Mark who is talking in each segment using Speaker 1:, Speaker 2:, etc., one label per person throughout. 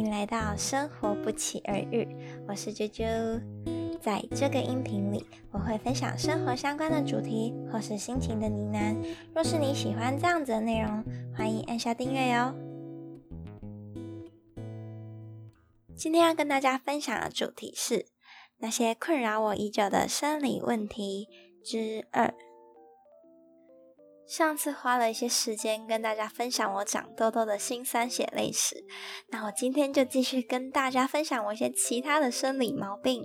Speaker 1: 迎来到生活不期而遇，我是啾啾。在这个音频里，我会分享生活相关的主题或是心情的呢喃。若是你喜欢这样子的内容，欢迎按下订阅哟。今天要跟大家分享的主题是那些困扰我已久的生理问题之二。上次花了一些时间跟大家分享我长痘痘的辛酸血泪史，那我今天就继续跟大家分享我一些其他的生理毛病。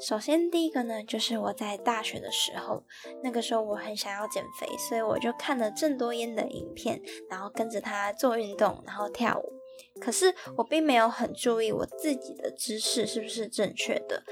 Speaker 1: 首先第一个呢，就是我在大学的时候，那个时候我很想要减肥，所以我就看了郑多燕的影片，然后跟着她做运动，然后跳舞。可是我并没有很注意我自己的姿势是不是正确的。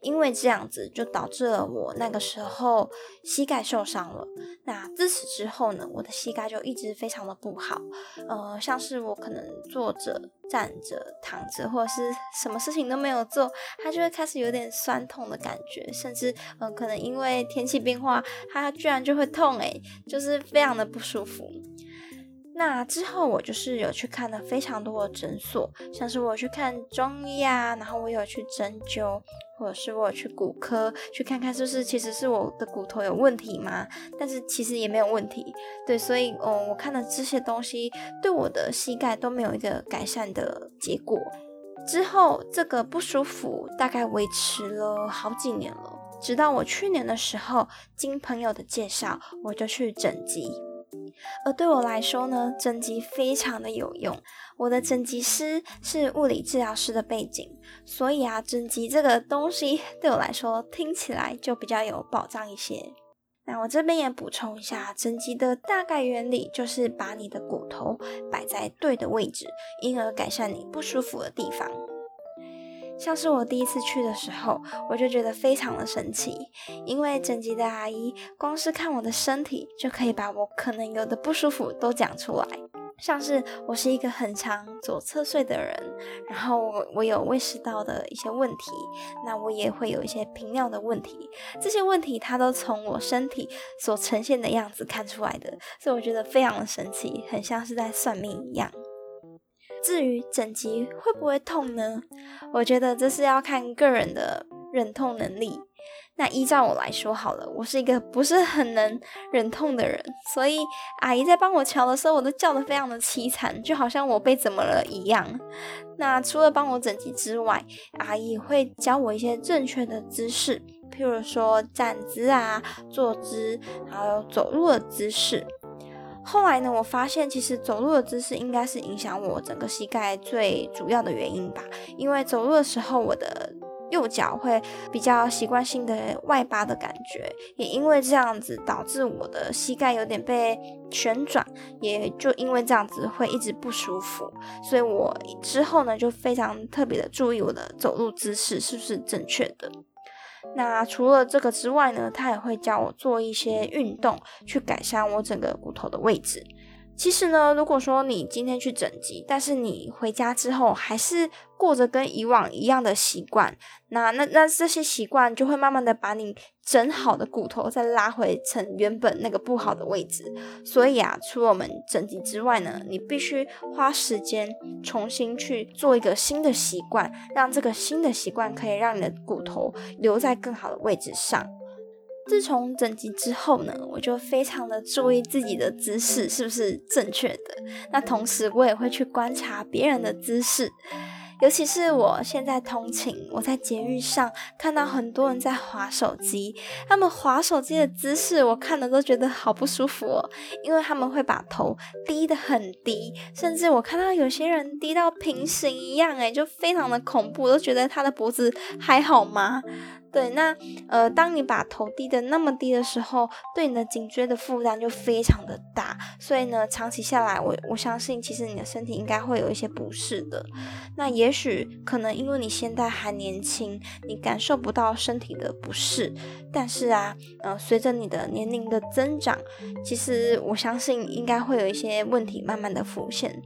Speaker 1: 因为这样子就导致了我那个时候膝盖受伤了。那自此之后呢，我的膝盖就一直非常的不好。呃，像是我可能坐着、站着、躺着，或者是什么事情都没有做，它就会开始有点酸痛的感觉，甚至呃，可能因为天气变化，它居然就会痛，诶，就是非常的不舒服。那之后，我就是有去看了非常多的诊所，像是我去看中医啊，然后我有去针灸，或者是我有去骨科去看看，是不是其实是我的骨头有问题吗？但是其实也没有问题，对，所以嗯，我看的这些东西对我的膝盖都没有一个改善的结果。之后这个不舒服大概维持了好几年了，直到我去年的时候，经朋友的介绍，我就去整脊。而对我来说呢，整脊非常的有用。我的整脊师是物理治疗师的背景，所以啊，整脊这个东西对我来说听起来就比较有保障一些。那我这边也补充一下，整脊的大概原理就是把你的骨头摆在对的位置，因而改善你不舒服的地方。像是我第一次去的时候，我就觉得非常的神奇，因为整脊的阿姨光是看我的身体，就可以把我可能有的不舒服都讲出来。像是我是一个很常左侧睡的人，然后我我有胃食道的一些问题，那我也会有一些频尿的问题，这些问题它都从我身体所呈现的样子看出来的，所以我觉得非常的神奇，很像是在算命一样。至于整脊会不会痛呢？我觉得这是要看个人的忍痛能力。那依照我来说好了，我是一个不是很能忍痛的人，所以阿姨在帮我瞧的时候，我都叫得非常的凄惨，就好像我被怎么了一样。那除了帮我整脊之外，阿姨会教我一些正确的姿势，譬如说站姿啊、坐姿，还有走路的姿势。后来呢，我发现其实走路的姿势应该是影响我整个膝盖最主要的原因吧。因为走路的时候，我的右脚会比较习惯性的外八的感觉，也因为这样子导致我的膝盖有点被旋转，也就因为这样子会一直不舒服。所以我之后呢，就非常特别的注意我的走路姿势是不是正确的。那除了这个之外呢，他也会教我做一些运动，去改善我整个骨头的位置。其实呢，如果说你今天去整脊，但是你回家之后还是过着跟以往一样的习惯，那那那这些习惯就会慢慢的把你整好的骨头再拉回成原本那个不好的位置。所以啊，除了我们整脊之外呢，你必须花时间重新去做一个新的习惯，让这个新的习惯可以让你的骨头留在更好的位置上。自从整脊之后呢，我就非常的注意自己的姿势是不是正确的。那同时我也会去观察别人的姿势，尤其是我现在通勤，我在捷运上看到很多人在划手机，他们划手机的姿势我看的都觉得好不舒服哦，因为他们会把头低得很低，甚至我看到有些人低到平行一样，诶，就非常的恐怖，都觉得他的脖子还好吗？对，那呃，当你把头低的那么低的时候，对你的颈椎的负担就非常的大，所以呢，长期下来，我我相信其实你的身体应该会有一些不适的。那也许可能因为你现在还年轻，你感受不到身体的不适，但是啊，呃，随着你的年龄的增长，其实我相信应该会有一些问题慢慢的浮现。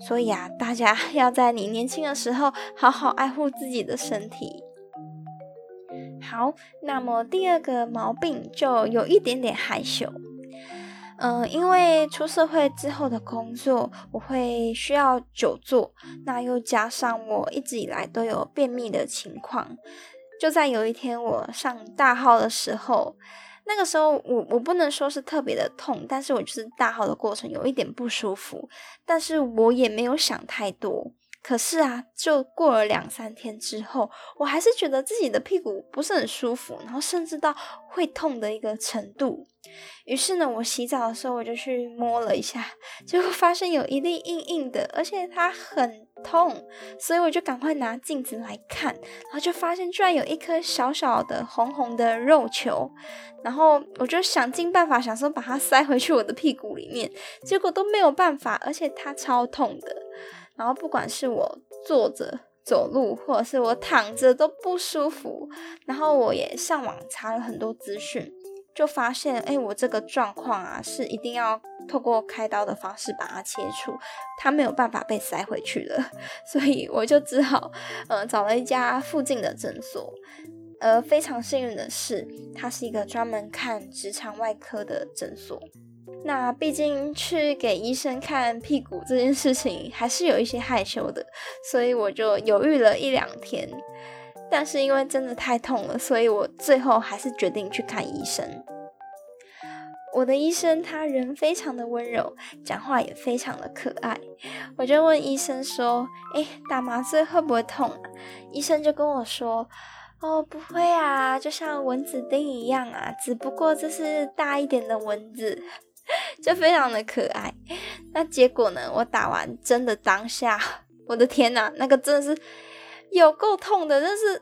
Speaker 1: 所以啊，大家 要在你年轻的时候好好爱护自己的身体。好，那么第二个毛病就有一点点害羞。嗯，因为出社会之后的工作，我会需要久坐，那又加上我一直以来都有便秘的情况，就在有一天我上大号的时候，那个时候我我不能说是特别的痛，但是我就是大号的过程有一点不舒服，但是我也没有想太多。可是啊，就过了两三天之后，我还是觉得自己的屁股不是很舒服，然后甚至到会痛的一个程度。于是呢，我洗澡的时候我就去摸了一下，结果发现有一粒硬硬的，而且它很痛，所以我就赶快拿镜子来看，然后就发现居然有一颗小小的红红的肉球，然后我就想尽办法想说把它塞回去我的屁股里面，结果都没有办法，而且它超痛的。然后不管是我坐着走路，或者是我躺着都不舒服。然后我也上网查了很多资讯，就发现，哎，我这个状况啊，是一定要透过开刀的方式把它切除，它没有办法被塞回去了。所以我就只好，呃，找了一家附近的诊所。呃非常幸运的是，它是一个专门看直肠外科的诊所。那毕竟去给医生看屁股这件事情还是有一些害羞的，所以我就犹豫了一两天。但是因为真的太痛了，所以我最后还是决定去看医生。我的医生他人非常的温柔，讲话也非常的可爱。我就问医生说：“哎，打麻醉会不会痛啊？”医生就跟我说：“哦，不会啊，就像蚊子叮一样啊，只不过这是大一点的蚊子。”就非常的可爱，那结果呢？我打完针的当下，我的天呐，那个真的是有够痛的，那是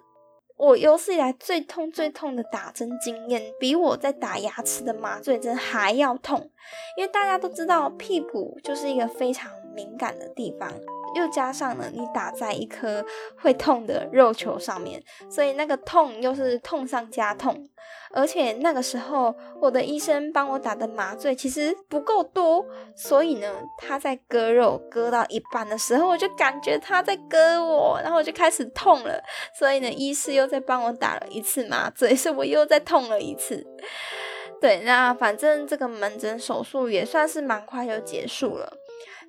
Speaker 1: 我有史以来最痛最痛的打针经验，比我在打牙齿的麻醉针还要痛。因为大家都知道，屁股就是一个非常敏感的地方。又加上了你打在一颗会痛的肉球上面，所以那个痛又是痛上加痛。而且那个时候，我的医生帮我打的麻醉其实不够多，所以呢，他在割肉割到一半的时候，我就感觉他在割我，然后我就开始痛了。所以呢，医师又在帮我打了一次麻醉，所以我又再痛了一次。对，那反正这个门诊手术也算是蛮快就结束了。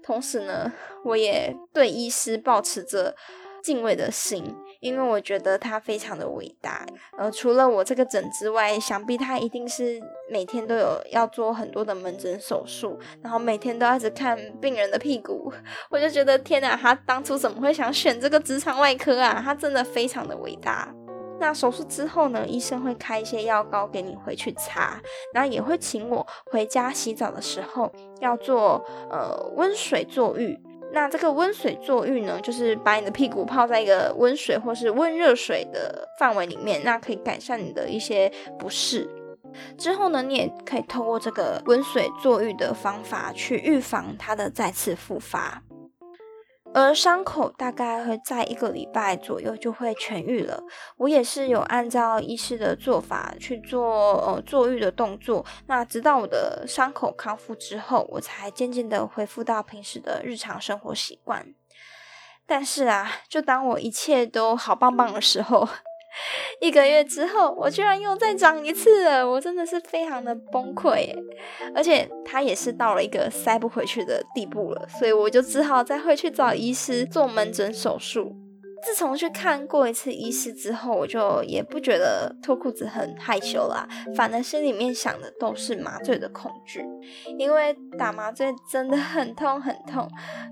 Speaker 1: 同时呢，我也对医师保持着敬畏的心，因为我觉得他非常的伟大。呃，除了我这个诊之外，想必他一定是每天都有要做很多的门诊手术，然后每天都要一直看病人的屁股。我就觉得天哪，他当初怎么会想选这个直肠外科啊？他真的非常的伟大。那手术之后呢？医生会开一些药膏给你回去擦，然后也会请我回家洗澡的时候要做呃温水坐浴。那这个温水坐浴呢，就是把你的屁股泡在一个温水或是温热水的范围里面，那可以改善你的一些不适。之后呢，你也可以透过这个温水坐浴的方法去预防它的再次复发。而伤口大概会在一个礼拜左右就会痊愈了。我也是有按照医师的做法去做呃坐浴的动作，那直到我的伤口康复之后，我才渐渐的恢复到平时的日常生活习惯。但是啊，就当我一切都好棒棒的时候。一个月之后，我居然又再长一次了，我真的是非常的崩溃，而且它也是到了一个塞不回去的地步了，所以我就只好再回去找医师做门诊手术。自从去看过一次医师之后，我就也不觉得脱裤子很害羞啦，反而心里面想的都是麻醉的恐惧，因为打麻醉真的很痛很痛，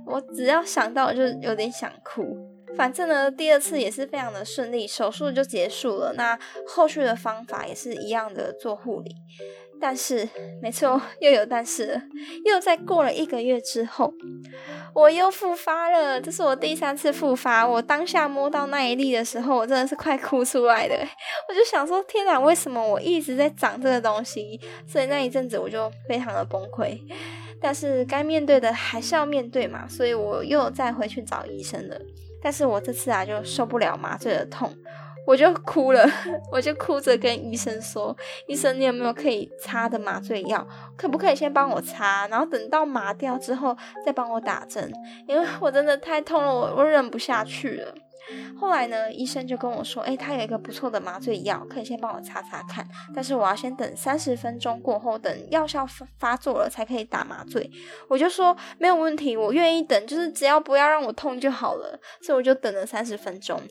Speaker 1: 我只要想到我就有点想哭。反正呢，第二次也是非常的顺利，手术就结束了。那后续的方法也是一样的做护理，但是没错，又有但是了，又在过了一个月之后，我又复发了。这是我第三次复发，我当下摸到那一粒的时候，我真的是快哭出来的。我就想说，天哪，为什么我一直在长这个东西？所以那一阵子我就非常的崩溃。但是该面对的还是要面对嘛，所以我又再回去找医生了。但是我这次啊就受不了麻醉的痛，我就哭了，我就哭着跟医生说：“医生，你有没有可以擦的麻醉药？可不可以先帮我擦，然后等到麻掉之后再帮我打针？因为我真的太痛了，我我忍不下去了。”后来呢，医生就跟我说，哎，他有一个不错的麻醉药，可以先帮我擦擦看，但是我要先等三十分钟过后，等药效发发作了才可以打麻醉。我就说没有问题，我愿意等，就是只要不要让我痛就好了。所以我就等了三十分钟。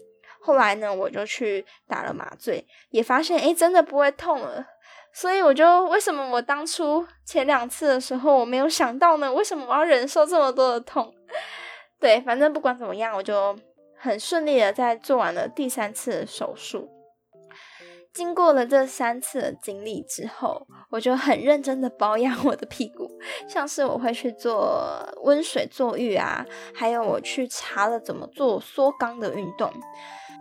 Speaker 1: 后来呢，我就去打了麻醉，也发现哎，真的不会痛了。所以我就为什么我当初前两次的时候我没有想到呢？为什么我要忍受这么多的痛？对，反正不管怎么样，我就很顺利的在做完了第三次的手术。经过了这三次的经历之后，我就很认真的保养我的屁股，像是我会去做温水坐浴啊，还有我去查了怎么做缩肛的运动。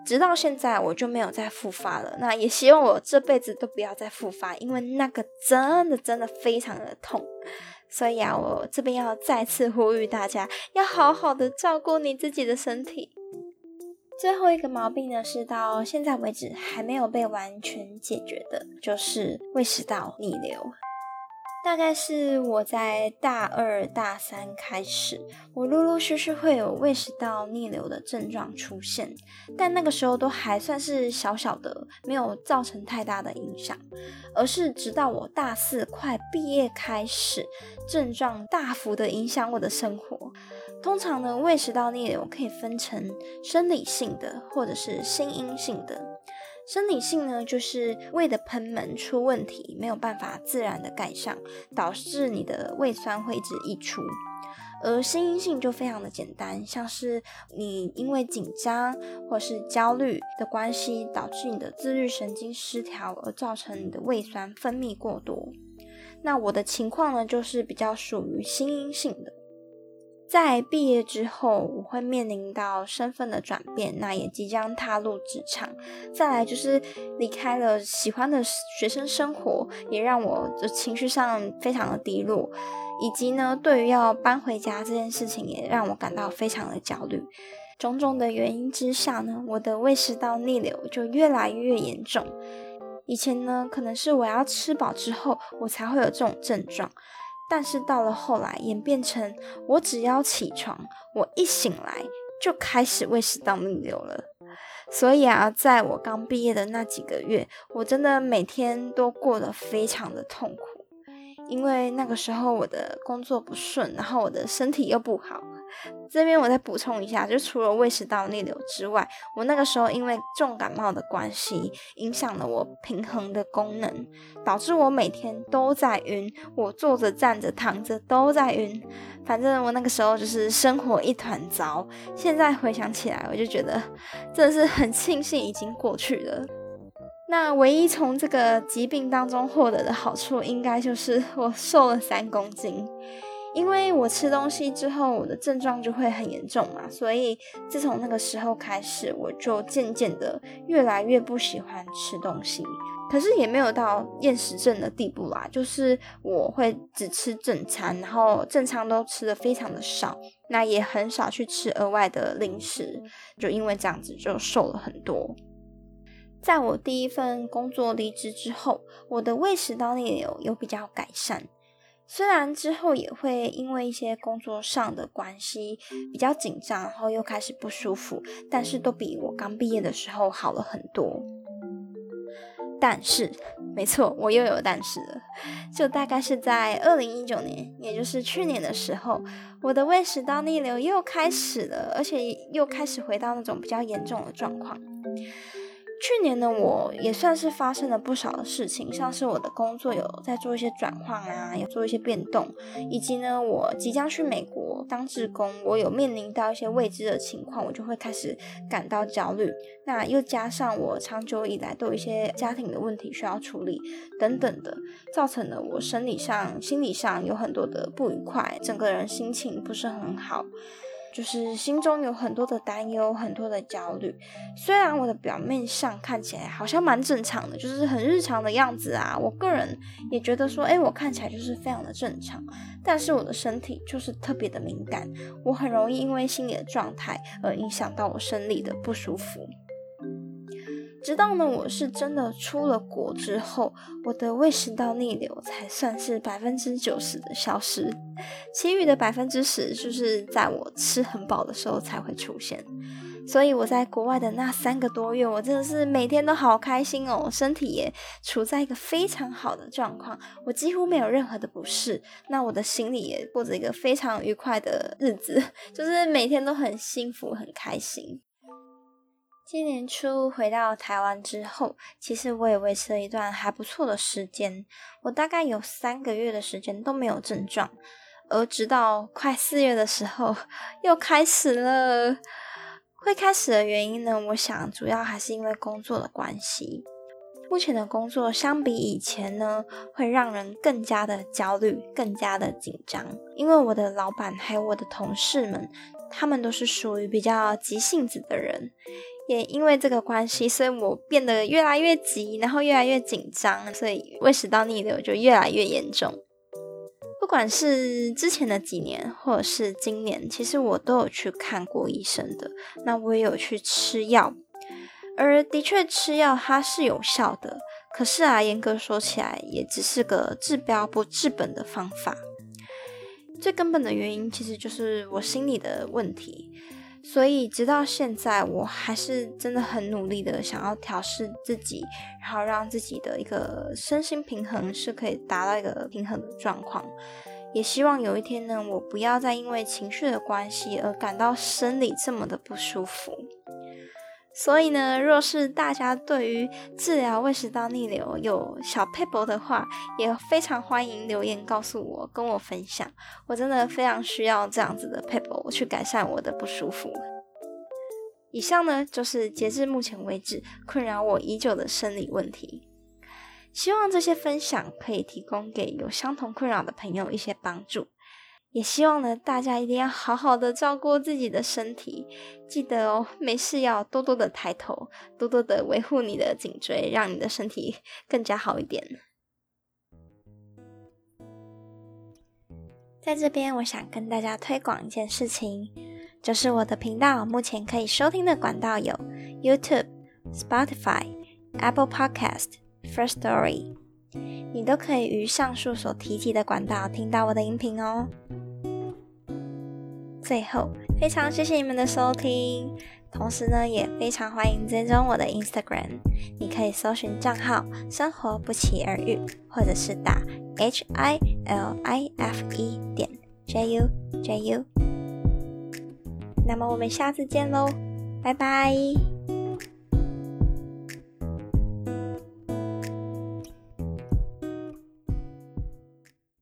Speaker 1: 直到现在，我就没有再复发了。那也希望我这辈子都不要再复发，因为那个真的真的非常的痛。所以啊，我这边要再次呼吁大家，要好好的照顾你自己的身体。最后一个毛病呢，是到现在为止还没有被完全解决的，就是胃食道逆流。大概是我在大二大三开始，我陆陆续续会有胃食道逆流的症状出现，但那个时候都还算是小小的，没有造成太大的影响。而是直到我大四快毕业开始，症状大幅的影响我的生活。通常呢，胃食道逆流可以分成生理性的或者是心因性的。生理性呢，就是胃的喷门出问题，没有办法自然的盖上，导致你的胃酸会一直溢出。而心因性就非常的简单，像是你因为紧张或是焦虑的关系，导致你的自律神经失调，而造成你的胃酸分泌过多。那我的情况呢，就是比较属于心因性的。在毕业之后，我会面临到身份的转变，那也即将踏入职场。再来就是离开了喜欢的学生生活，也让我的情绪上非常的低落。以及呢，对于要搬回家这件事情，也让我感到非常的焦虑。种种的原因之下呢，我的胃食道逆流就越来越严重。以前呢，可能是我要吃饱之后，我才会有这种症状。但是到了后来，演变成我只要起床，我一醒来就开始胃食道逆流了。所以啊，在我刚毕业的那几个月，我真的每天都过得非常的痛苦，因为那个时候我的工作不顺，然后我的身体又不好。这边我再补充一下，就除了胃食道逆流之外，我那个时候因为重感冒的关系，影响了我平衡的功能，导致我每天都在晕，我坐着、站着、躺着都在晕。反正我那个时候就是生活一团糟。现在回想起来，我就觉得真的是很庆幸已经过去了。那唯一从这个疾病当中获得的好处，应该就是我瘦了三公斤。因为我吃东西之后，我的症状就会很严重嘛，所以自从那个时候开始，我就渐渐的越来越不喜欢吃东西。可是也没有到厌食症的地步啦，就是我会只吃正餐，然后正餐都吃的非常的少，那也很少去吃额外的零食，就因为这样子就瘦了很多。在我第一份工作离职之后，我的胃食道逆流有比较改善。虽然之后也会因为一些工作上的关系比较紧张，然后又开始不舒服，但是都比我刚毕业的时候好了很多。但是，没错，我又有但是了。就大概是在二零一九年，也就是去年的时候，我的胃食道逆流又开始了，而且又开始回到那种比较严重的状况。去年呢，我也算是发生了不少的事情，像是我的工作有在做一些转换啊，有做一些变动，以及呢，我即将去美国当志工，我有面临到一些未知的情况，我就会开始感到焦虑。那又加上我长久以来都有一些家庭的问题需要处理等等的，造成了我生理上、心理上有很多的不愉快，整个人心情不是很好。就是心中有很多的担忧，很多的焦虑。虽然我的表面上看起来好像蛮正常的，就是很日常的样子啊。我个人也觉得说，哎，我看起来就是非常的正常。但是我的身体就是特别的敏感，我很容易因为心理的状态而影响到我生理的不舒服。直到呢，我是真的出了国之后，我的胃食道逆流才算是百分之九十的消失，其余的百分之十就是在我吃很饱的时候才会出现。所以我在国外的那三个多月，我真的是每天都好开心哦，身体也处在一个非常好的状况，我几乎没有任何的不适。那我的心里也过着一个非常愉快的日子，就是每天都很幸福、很开心。今年初回到台湾之后，其实我也维持了一段还不错的时间，我大概有三个月的时间都没有症状。而直到快四月的时候，又开始了。会开始的原因呢？我想主要还是因为工作的关系。目前的工作相比以前呢，会让人更加的焦虑，更加的紧张。因为我的老板还有我的同事们，他们都是属于比较急性子的人。也因为这个关系，所以我变得越来越急，然后越来越紧张，所以胃食道逆流就越来越严重。不管是之前的几年，或者是今年，其实我都有去看过医生的。那我也有去吃药，而的确吃药它是有效的。可是啊，严格说起来，也只是个治标不治本的方法。最根本的原因其实就是我心里的问题。所以直到现在，我还是真的很努力的想要调试自己，然后让自己的一个身心平衡是可以达到一个平衡的状况。也希望有一天呢，我不要再因为情绪的关系而感到生理这么的不舒服。所以呢，若是大家对于治疗胃食道逆流有小 paper 的话，也非常欢迎留言告诉我，跟我分享。我真的非常需要这样子的 paper，去改善我的不舒服。以上呢，就是截至目前为止困扰我已久的生理问题。希望这些分享可以提供给有相同困扰的朋友一些帮助。也希望呢，大家一定要好好的照顾自己的身体，记得哦，没事要多多的抬头，多多的维护你的颈椎，让你的身体 更加好一点。在这边，我想跟大家推广一件事情，就是我的频道目前可以收听的管道有 YouTube、Spotify、Apple Podcast、First Story，你都可以于上述所提及的管道听到我的音频哦。最后，非常谢谢你们的收听，同时呢，也非常欢迎追踪我的 Instagram，你可以搜寻账号“生活不期而遇”，或者是打 H I L I F E 点 J U J U。那么我们下次见喽，拜拜。